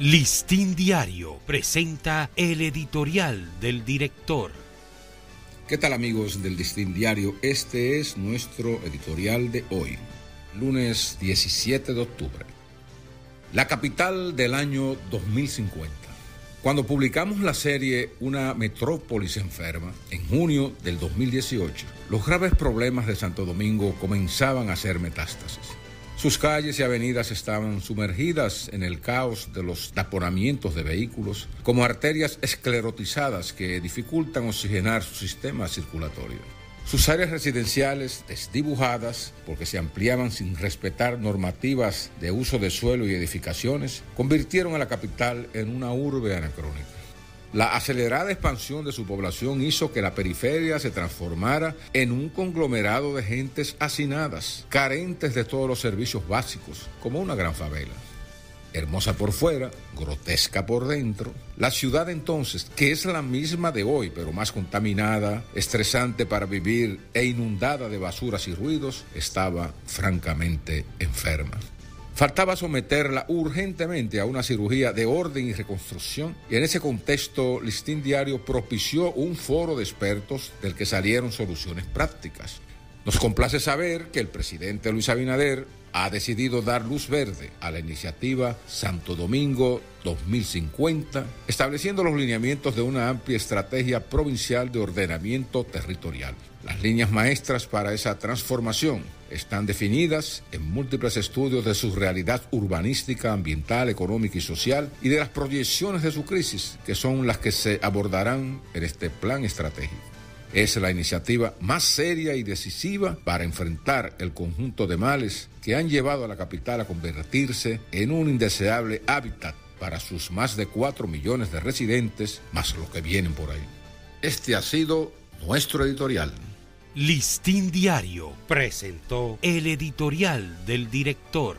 Listín Diario presenta el editorial del director. ¿Qué tal amigos del Listín Diario? Este es nuestro editorial de hoy, lunes 17 de octubre. La capital del año 2050. Cuando publicamos la serie Una Metrópolis Enferma, en junio del 2018, los graves problemas de Santo Domingo comenzaban a hacer metástasis. Sus calles y avenidas estaban sumergidas en el caos de los taponamientos de vehículos, como arterias esclerotizadas que dificultan oxigenar su sistema circulatorio. Sus áreas residenciales, desdibujadas porque se ampliaban sin respetar normativas de uso de suelo y edificaciones, convirtieron a la capital en una urbe anacrónica. La acelerada expansión de su población hizo que la periferia se transformara en un conglomerado de gentes hacinadas, carentes de todos los servicios básicos, como una gran favela. Hermosa por fuera, grotesca por dentro, la ciudad entonces, que es la misma de hoy, pero más contaminada, estresante para vivir e inundada de basuras y ruidos, estaba francamente enferma. Faltaba someterla urgentemente a una cirugía de orden y reconstrucción y en ese contexto Listín Diario propició un foro de expertos del que salieron soluciones prácticas. Nos complace saber que el presidente Luis Abinader ha decidido dar luz verde a la iniciativa Santo Domingo 2050, estableciendo los lineamientos de una amplia estrategia provincial de ordenamiento territorial. Las líneas maestras para esa transformación están definidas en múltiples estudios de su realidad urbanística, ambiental, económica y social y de las proyecciones de su crisis, que son las que se abordarán en este plan estratégico. Es la iniciativa más seria y decisiva para enfrentar el conjunto de males que han llevado a la capital a convertirse en un indeseable hábitat para sus más de 4 millones de residentes, más los que vienen por ahí. Este ha sido nuestro editorial. Listín Diario presentó el editorial del director.